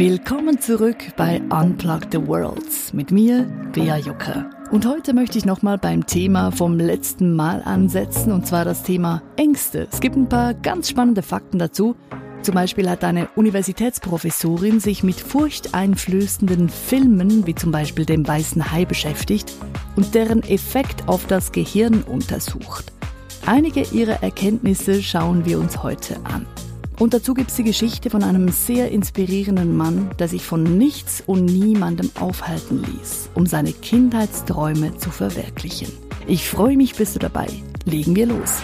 Willkommen zurück bei Unplug the Worlds mit mir, Bea Jucker. Und heute möchte ich nochmal beim Thema vom letzten Mal ansetzen, und zwar das Thema Ängste. Es gibt ein paar ganz spannende Fakten dazu. Zum Beispiel hat eine Universitätsprofessorin sich mit furchteinflößenden Filmen, wie zum Beispiel dem Weißen Hai, beschäftigt und deren Effekt auf das Gehirn untersucht. Einige ihrer Erkenntnisse schauen wir uns heute an. Und dazu gibt es die Geschichte von einem sehr inspirierenden Mann, der sich von nichts und niemandem aufhalten ließ, um seine Kindheitsträume zu verwirklichen. Ich freue mich, bist du dabei. Legen wir los.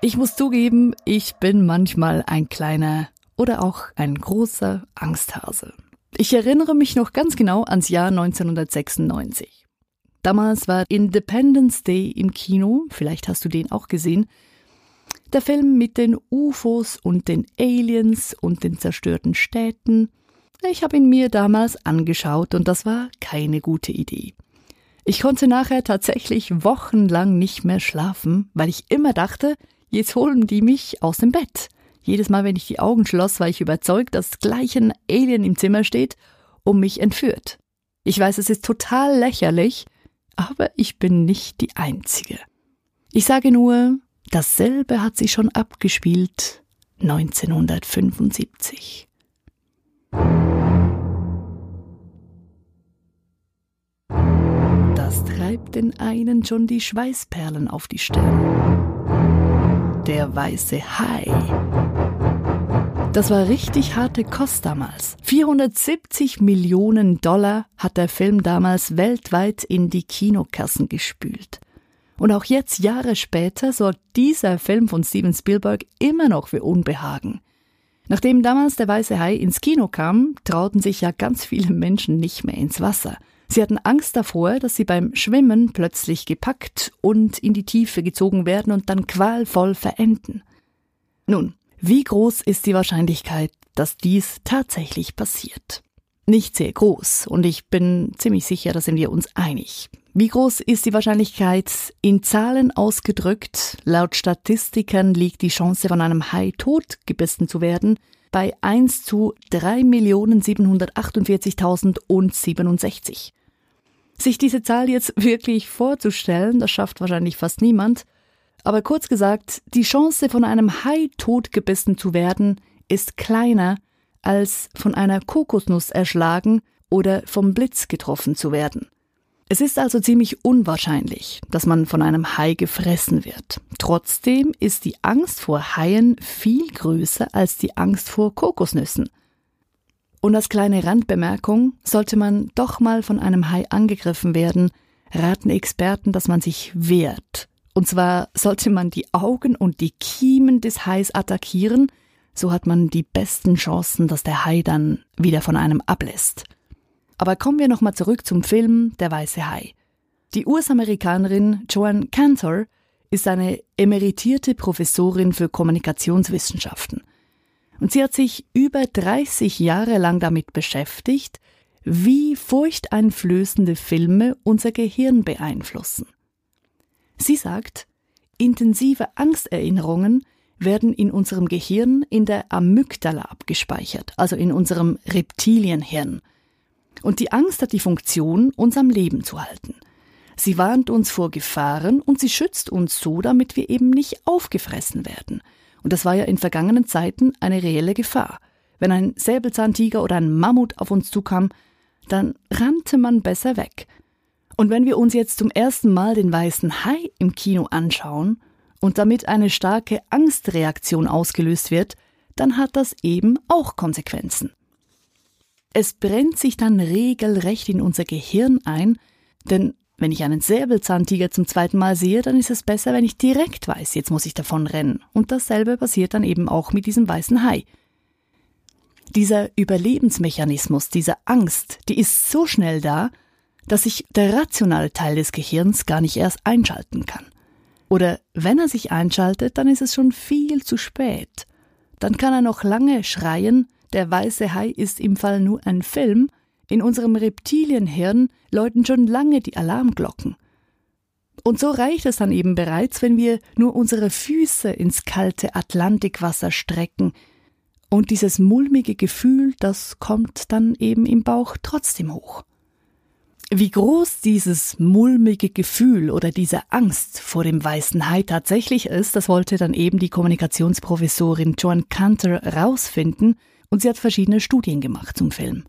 Ich muss zugeben, ich bin manchmal ein kleiner oder auch ein großer Angsthase. Ich erinnere mich noch ganz genau ans Jahr 1996. Damals war Independence Day im Kino, vielleicht hast du den auch gesehen. Der Film mit den UFOs und den Aliens und den zerstörten Städten. Ich habe ihn mir damals angeschaut und das war keine gute Idee. Ich konnte nachher tatsächlich wochenlang nicht mehr schlafen, weil ich immer dachte, jetzt holen die mich aus dem Bett. Jedes Mal, wenn ich die Augen schloss, war ich überzeugt, dass gleich ein Alien im Zimmer steht und mich entführt. Ich weiß, es ist total lächerlich, aber ich bin nicht die Einzige. Ich sage nur, dasselbe hat sich schon abgespielt 1975. Das treibt den einen schon die Schweißperlen auf die Stirn der weiße Hai. Das war richtig harte Kost damals. 470 Millionen Dollar hat der Film damals weltweit in die Kinokassen gespült. Und auch jetzt, Jahre später, sorgt dieser Film von Steven Spielberg immer noch für Unbehagen. Nachdem damals der Weiße Hai ins Kino kam, trauten sich ja ganz viele Menschen nicht mehr ins Wasser. Sie hatten Angst davor, dass sie beim Schwimmen plötzlich gepackt und in die Tiefe gezogen werden und dann qualvoll verenden. Nun, wie groß ist die Wahrscheinlichkeit, dass dies tatsächlich passiert? Nicht sehr groß, und ich bin ziemlich sicher, da sind wir uns einig. Wie groß ist die Wahrscheinlichkeit? In Zahlen ausgedrückt, laut Statistikern liegt die Chance, von einem Hai totgebissen zu werden, bei 1 zu 3.748.067. Sich diese Zahl jetzt wirklich vorzustellen, das schafft wahrscheinlich fast niemand. Aber kurz gesagt, die Chance von einem Hai totgebissen zu werden, ist kleiner als von einer Kokosnuss erschlagen oder vom Blitz getroffen zu werden. Es ist also ziemlich unwahrscheinlich, dass man von einem Hai gefressen wird. Trotzdem ist die Angst vor Haien viel größer als die Angst vor Kokosnüssen. Und als kleine Randbemerkung, sollte man doch mal von einem Hai angegriffen werden, raten Experten, dass man sich wehrt. Und zwar sollte man die Augen und die Kiemen des Hais attackieren, so hat man die besten Chancen, dass der Hai dann wieder von einem ablässt. Aber kommen wir nochmal zurück zum Film Der weiße Hai. Die US-Amerikanerin Joanne Cantor ist eine emeritierte Professorin für Kommunikationswissenschaften. Und sie hat sich über 30 Jahre lang damit beschäftigt, wie furchteinflößende Filme unser Gehirn beeinflussen. Sie sagt, intensive Angsterinnerungen werden in unserem Gehirn in der Amygdala abgespeichert, also in unserem Reptilienhirn. Und die Angst hat die Funktion, uns am Leben zu halten. Sie warnt uns vor Gefahren und sie schützt uns so, damit wir eben nicht aufgefressen werden – und das war ja in vergangenen Zeiten eine reelle Gefahr. Wenn ein Säbelzahntiger oder ein Mammut auf uns zukam, dann rannte man besser weg. Und wenn wir uns jetzt zum ersten Mal den weißen Hai im Kino anschauen und damit eine starke Angstreaktion ausgelöst wird, dann hat das eben auch Konsequenzen. Es brennt sich dann regelrecht in unser Gehirn ein, denn wenn ich einen Säbelzahntiger zum zweiten Mal sehe, dann ist es besser, wenn ich direkt weiß, jetzt muss ich davon rennen. Und dasselbe passiert dann eben auch mit diesem weißen Hai. Dieser Überlebensmechanismus, diese Angst, die ist so schnell da, dass sich der rationale Teil des Gehirns gar nicht erst einschalten kann. Oder wenn er sich einschaltet, dann ist es schon viel zu spät. Dann kann er noch lange schreien, der weiße Hai ist im Fall nur ein Film, in unserem Reptilienhirn läuten schon lange die Alarmglocken. Und so reicht es dann eben bereits, wenn wir nur unsere Füße ins kalte Atlantikwasser strecken. Und dieses mulmige Gefühl, das kommt dann eben im Bauch trotzdem hoch. Wie groß dieses mulmige Gefühl oder diese Angst vor dem weißen Hai tatsächlich ist, das wollte dann eben die Kommunikationsprofessorin Joan Cantor rausfinden und sie hat verschiedene Studien gemacht zum Film.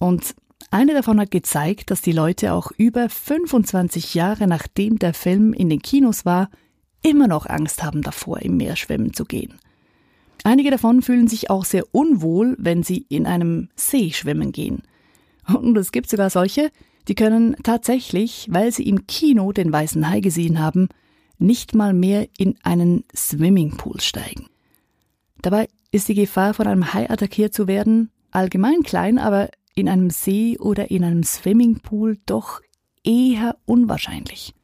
Und eine davon hat gezeigt, dass die Leute auch über 25 Jahre nachdem der Film in den Kinos war, immer noch Angst haben davor, im Meer schwimmen zu gehen. Einige davon fühlen sich auch sehr unwohl, wenn sie in einem See schwimmen gehen. Und es gibt sogar solche, die können tatsächlich, weil sie im Kino den weißen Hai gesehen haben, nicht mal mehr in einen Swimmingpool steigen. Dabei ist die Gefahr, von einem Hai attackiert zu werden, allgemein klein, aber in einem See oder in einem Swimmingpool doch eher unwahrscheinlich.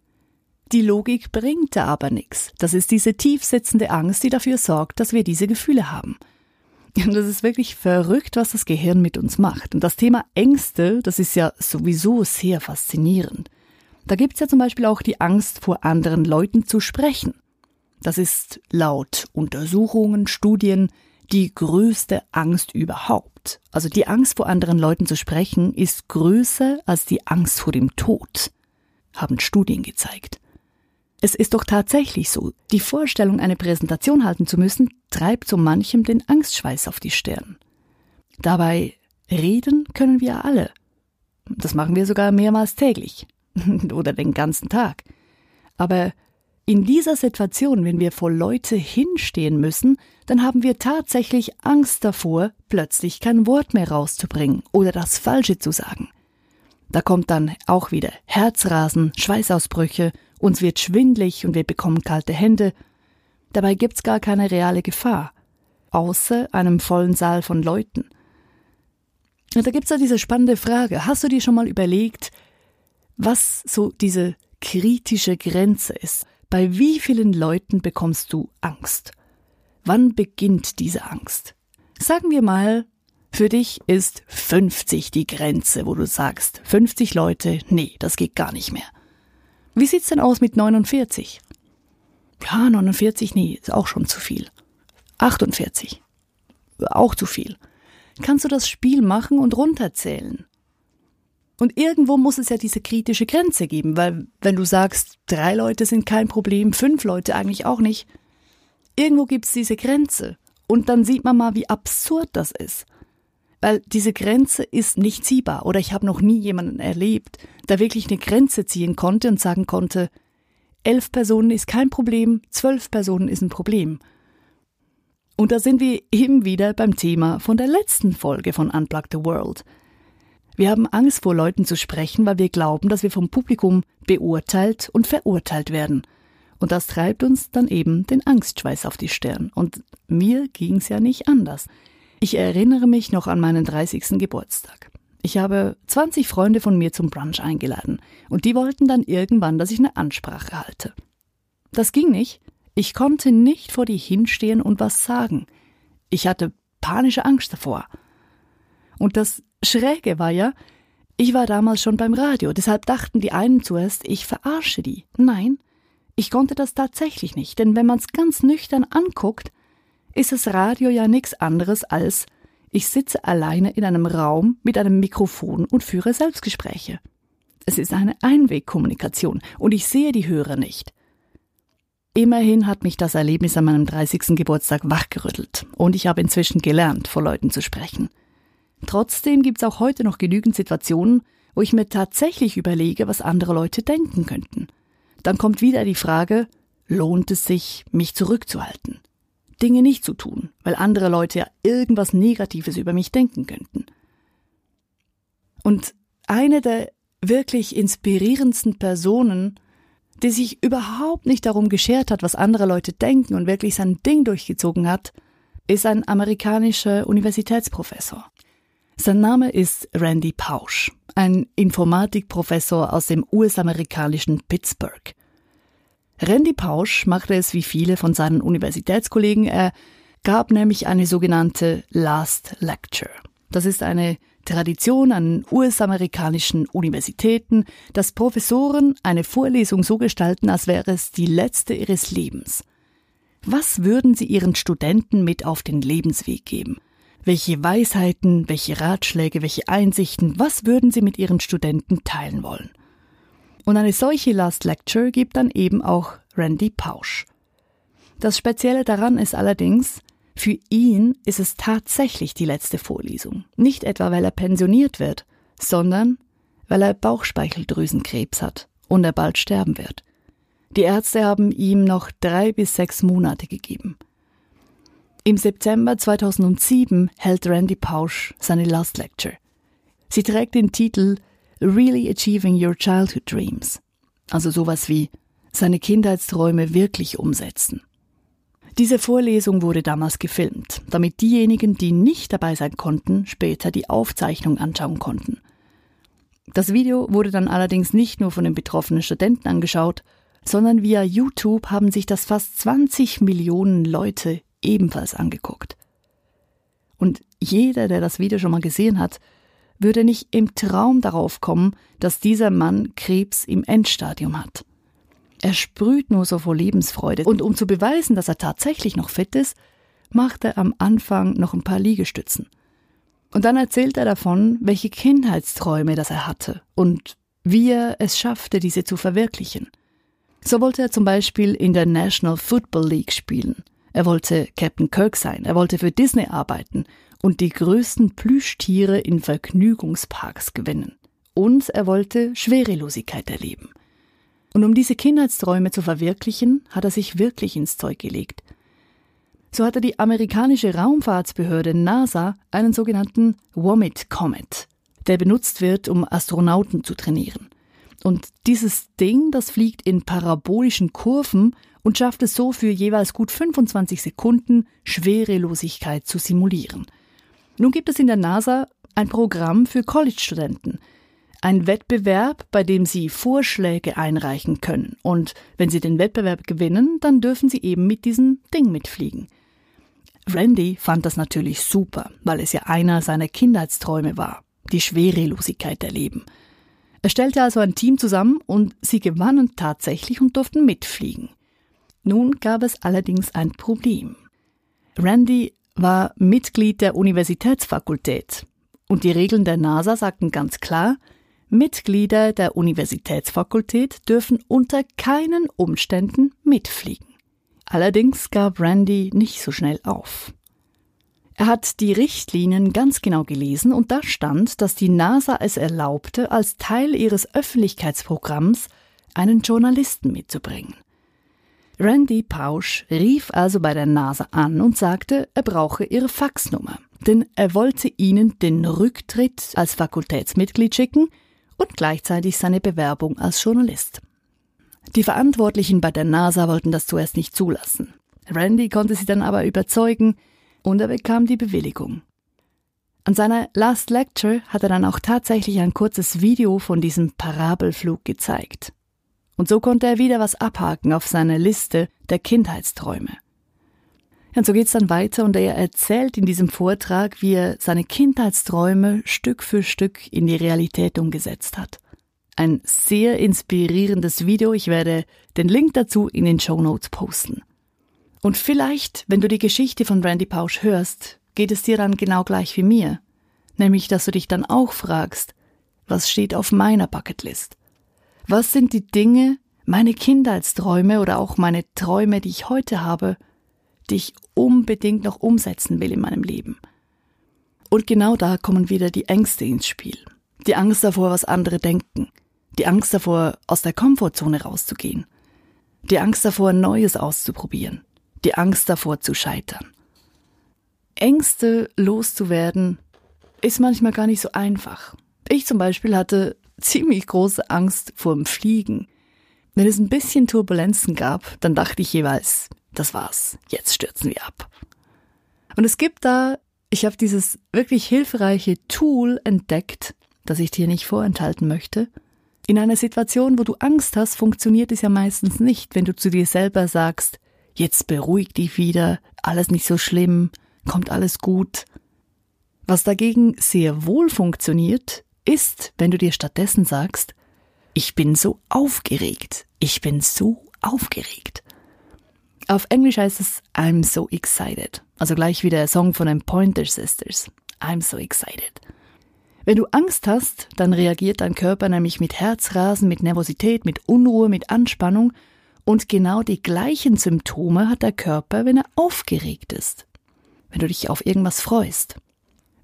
Die Logik bringt da aber nichts. Das ist diese tiefsitzende Angst, die dafür sorgt, dass wir diese Gefühle haben. Und das ist wirklich verrückt, was das Gehirn mit uns macht. Und das Thema Ängste, das ist ja sowieso sehr faszinierend. Da gibt's ja zum Beispiel auch die Angst, vor anderen Leuten zu sprechen. Das ist laut Untersuchungen, Studien die größte Angst überhaupt. Also die Angst vor anderen Leuten zu sprechen ist größer als die Angst vor dem Tod, haben Studien gezeigt. Es ist doch tatsächlich so, die Vorstellung, eine Präsentation halten zu müssen, treibt so manchem den Angstschweiß auf die Stirn. Dabei reden können wir alle. Das machen wir sogar mehrmals täglich oder den ganzen Tag. Aber in dieser Situation, wenn wir vor Leute hinstehen müssen, dann haben wir tatsächlich Angst davor, plötzlich kein Wort mehr rauszubringen oder das Falsche zu sagen. Da kommt dann auch wieder Herzrasen, Schweißausbrüche uns wird schwindlig und wir bekommen kalte Hände. Dabei gibt's gar keine reale Gefahr, außer einem vollen Saal von Leuten. Und da gibt's ja diese spannende Frage. Hast du dir schon mal überlegt, was so diese kritische Grenze ist? Bei wie vielen Leuten bekommst du Angst? Wann beginnt diese Angst? Sagen wir mal, für dich ist 50 die Grenze, wo du sagst, 50 Leute, nee, das geht gar nicht mehr. Wie sieht's denn aus mit 49? Ja, 49, nee, ist auch schon zu viel. 48. Auch zu viel. Kannst du das Spiel machen und runterzählen? Und irgendwo muss es ja diese kritische Grenze geben, weil wenn du sagst, drei Leute sind kein Problem, fünf Leute eigentlich auch nicht, irgendwo gibt's diese Grenze. Und dann sieht man mal, wie absurd das ist weil diese Grenze ist nicht ziehbar oder ich habe noch nie jemanden erlebt, der wirklich eine Grenze ziehen konnte und sagen konnte, elf Personen ist kein Problem, zwölf Personen ist ein Problem. Und da sind wir eben wieder beim Thema von der letzten Folge von Unplug the World. Wir haben Angst vor Leuten zu sprechen, weil wir glauben, dass wir vom Publikum beurteilt und verurteilt werden. Und das treibt uns dann eben den Angstschweiß auf die Stirn. Und mir ging's ja nicht anders. Ich erinnere mich noch an meinen 30. Geburtstag. Ich habe 20 Freunde von mir zum Brunch eingeladen und die wollten dann irgendwann, dass ich eine Ansprache halte. Das ging nicht. Ich konnte nicht vor die hinstehen und was sagen. Ich hatte panische Angst davor. Und das Schräge war ja, ich war damals schon beim Radio, deshalb dachten die einen zuerst, ich verarsche die. Nein, ich konnte das tatsächlich nicht, denn wenn man es ganz nüchtern anguckt, ist das Radio ja nichts anderes als ich sitze alleine in einem Raum mit einem Mikrofon und führe Selbstgespräche. Es ist eine Einwegkommunikation und ich sehe die Hörer nicht. Immerhin hat mich das Erlebnis an meinem 30. Geburtstag wachgerüttelt und ich habe inzwischen gelernt, vor Leuten zu sprechen. Trotzdem gibt es auch heute noch genügend Situationen, wo ich mir tatsächlich überlege, was andere Leute denken könnten. Dann kommt wieder die Frage, lohnt es sich, mich zurückzuhalten? Dinge nicht zu tun, weil andere Leute ja irgendwas Negatives über mich denken könnten. Und eine der wirklich inspirierendsten Personen, die sich überhaupt nicht darum geschert hat, was andere Leute denken und wirklich sein Ding durchgezogen hat, ist ein amerikanischer Universitätsprofessor. Sein Name ist Randy Pausch, ein Informatikprofessor aus dem US-amerikanischen Pittsburgh. Randy Pausch machte es wie viele von seinen Universitätskollegen. Er gab nämlich eine sogenannte Last Lecture. Das ist eine Tradition an US-amerikanischen Universitäten, dass Professoren eine Vorlesung so gestalten, als wäre es die letzte ihres Lebens. Was würden Sie Ihren Studenten mit auf den Lebensweg geben? Welche Weisheiten, welche Ratschläge, welche Einsichten, was würden Sie mit Ihren Studenten teilen wollen? Und eine solche Last Lecture gibt dann eben auch Randy Pausch. Das Spezielle daran ist allerdings, für ihn ist es tatsächlich die letzte Vorlesung. Nicht etwa, weil er pensioniert wird, sondern weil er Bauchspeicheldrüsenkrebs hat und er bald sterben wird. Die Ärzte haben ihm noch drei bis sechs Monate gegeben. Im September 2007 hält Randy Pausch seine Last Lecture. Sie trägt den Titel Really Achieving Your Childhood Dreams, also sowas wie seine Kindheitsträume wirklich umsetzen. Diese Vorlesung wurde damals gefilmt, damit diejenigen, die nicht dabei sein konnten, später die Aufzeichnung anschauen konnten. Das Video wurde dann allerdings nicht nur von den betroffenen Studenten angeschaut, sondern via YouTube haben sich das fast 20 Millionen Leute ebenfalls angeguckt. Und jeder, der das Video schon mal gesehen hat, würde nicht im Traum darauf kommen, dass dieser Mann Krebs im Endstadium hat. Er sprüht nur so vor Lebensfreude. Und um zu beweisen, dass er tatsächlich noch fit ist, macht er am Anfang noch ein paar Liegestützen. Und dann erzählt er davon, welche Kindheitsträume das er hatte und wie er es schaffte, diese zu verwirklichen. So wollte er zum Beispiel in der National Football League spielen. Er wollte Captain Kirk sein, er wollte für Disney arbeiten und die größten Plüschtiere in Vergnügungsparks gewinnen. Und er wollte Schwerelosigkeit erleben. Und um diese Kindheitsträume zu verwirklichen, hat er sich wirklich ins Zeug gelegt. So hatte die amerikanische Raumfahrtsbehörde NASA einen sogenannten Womit Comet, der benutzt wird, um Astronauten zu trainieren. Und dieses Ding, das fliegt in parabolischen Kurven und schafft es so für jeweils gut 25 Sekunden Schwerelosigkeit zu simulieren. Nun gibt es in der NASA ein Programm für College-Studenten, ein Wettbewerb, bei dem Sie Vorschläge einreichen können. Und wenn Sie den Wettbewerb gewinnen, dann dürfen Sie eben mit diesem Ding mitfliegen. Randy fand das natürlich super, weil es ja einer seiner Kindheitsträume war, die Schwerelosigkeit erleben. Er stellte also ein Team zusammen und sie gewannen tatsächlich und durften mitfliegen. Nun gab es allerdings ein Problem. Randy war Mitglied der Universitätsfakultät und die Regeln der NASA sagten ganz klar, Mitglieder der Universitätsfakultät dürfen unter keinen Umständen mitfliegen. Allerdings gab Randy nicht so schnell auf. Er hat die Richtlinien ganz genau gelesen und da stand, dass die NASA es erlaubte, als Teil ihres Öffentlichkeitsprogramms einen Journalisten mitzubringen. Randy Pausch rief also bei der NASA an und sagte, er brauche ihre Faxnummer, denn er wollte ihnen den Rücktritt als Fakultätsmitglied schicken und gleichzeitig seine Bewerbung als Journalist. Die Verantwortlichen bei der NASA wollten das zuerst nicht zulassen. Randy konnte sie dann aber überzeugen und er bekam die Bewilligung. An seiner Last Lecture hat er dann auch tatsächlich ein kurzes Video von diesem Parabelflug gezeigt. Und so konnte er wieder was abhaken auf seiner Liste der Kindheitsträume. Und so geht's dann weiter und er erzählt in diesem Vortrag, wie er seine Kindheitsträume Stück für Stück in die Realität umgesetzt hat. Ein sehr inspirierendes Video. Ich werde den Link dazu in den Show Notes posten. Und vielleicht, wenn du die Geschichte von Randy Pausch hörst, geht es dir dann genau gleich wie mir. Nämlich, dass du dich dann auch fragst, was steht auf meiner Bucketlist? Was sind die Dinge, meine Kindheitsträume oder auch meine Träume, die ich heute habe, die ich unbedingt noch umsetzen will in meinem Leben. Und genau da kommen wieder die Ängste ins Spiel. Die Angst davor, was andere denken. Die Angst davor, aus der Komfortzone rauszugehen. Die Angst davor, Neues auszuprobieren. Die Angst davor, zu scheitern. Ängste loszuwerden ist manchmal gar nicht so einfach. Ich zum Beispiel hatte ziemlich große Angst vor dem Fliegen. Wenn es ein bisschen Turbulenzen gab, dann dachte ich jeweils, das war's, jetzt stürzen wir ab. Und es gibt da, ich habe dieses wirklich hilfreiche Tool entdeckt, das ich dir nicht vorenthalten möchte. In einer Situation, wo du Angst hast, funktioniert es ja meistens nicht, wenn du zu dir selber sagst, jetzt beruhig dich wieder, alles nicht so schlimm, kommt alles gut. Was dagegen sehr wohl funktioniert, ist, wenn du dir stattdessen sagst, ich bin so aufgeregt, ich bin so aufgeregt. Auf Englisch heißt es I'm so excited. Also gleich wie der Song von den Pointer Sisters. I'm so excited. Wenn du Angst hast, dann reagiert dein Körper nämlich mit Herzrasen, mit Nervosität, mit Unruhe, mit Anspannung und genau die gleichen Symptome hat der Körper, wenn er aufgeregt ist. Wenn du dich auf irgendwas freust.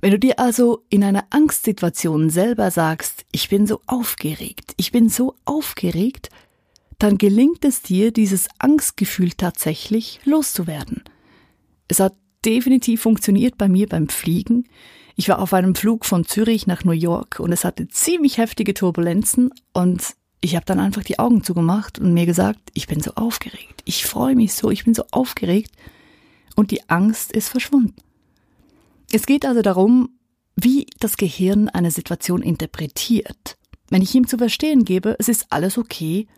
Wenn du dir also in einer Angstsituation selber sagst, ich bin so aufgeregt, ich bin so aufgeregt, dann gelingt es dir, dieses Angstgefühl tatsächlich loszuwerden. Es hat definitiv funktioniert bei mir beim Fliegen. Ich war auf einem Flug von Zürich nach New York und es hatte ziemlich heftige Turbulenzen und ich habe dann einfach die Augen zugemacht und mir gesagt, ich bin so aufgeregt, ich freue mich so, ich bin so aufgeregt und die Angst ist verschwunden. Es geht also darum, wie das Gehirn eine Situation interpretiert. Wenn ich ihm zu verstehen gebe, es ist alles okay,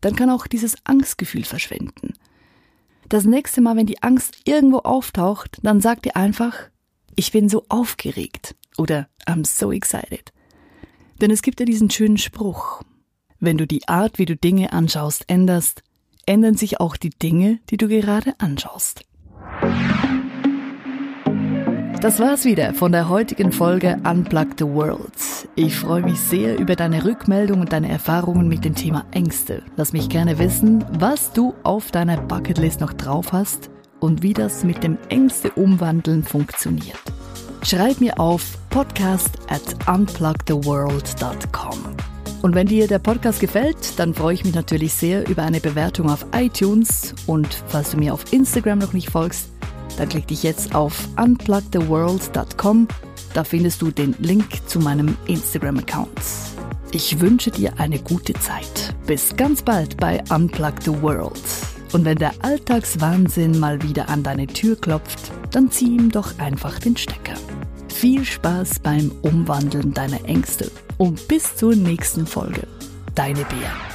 dann kann auch dieses Angstgefühl verschwinden. Das nächste Mal, wenn die Angst irgendwo auftaucht, dann sagt ihr einfach, ich bin so aufgeregt oder I'm so excited. Denn es gibt ja diesen schönen Spruch, wenn du die Art, wie du Dinge anschaust, änderst, ändern sich auch die Dinge, die du gerade anschaust. Das war's wieder von der heutigen Folge Unplug the World. Ich freue mich sehr über deine Rückmeldung und deine Erfahrungen mit dem Thema Ängste. Lass mich gerne wissen, was du auf deiner Bucketlist noch drauf hast und wie das mit dem Ängste umwandeln funktioniert. Schreib mir auf podcast at unplugtheworld.com. Und wenn dir der Podcast gefällt, dann freue ich mich natürlich sehr über eine Bewertung auf iTunes und falls du mir auf Instagram noch nicht folgst, dann klick dich jetzt auf unplugtheworld.com. Da findest du den Link zu meinem Instagram-Account. Ich wünsche dir eine gute Zeit. Bis ganz bald bei Unplug the World. Und wenn der Alltagswahnsinn mal wieder an deine Tür klopft, dann zieh ihm doch einfach den Stecker. Viel Spaß beim Umwandeln deiner Ängste und bis zur nächsten Folge. Deine Bea.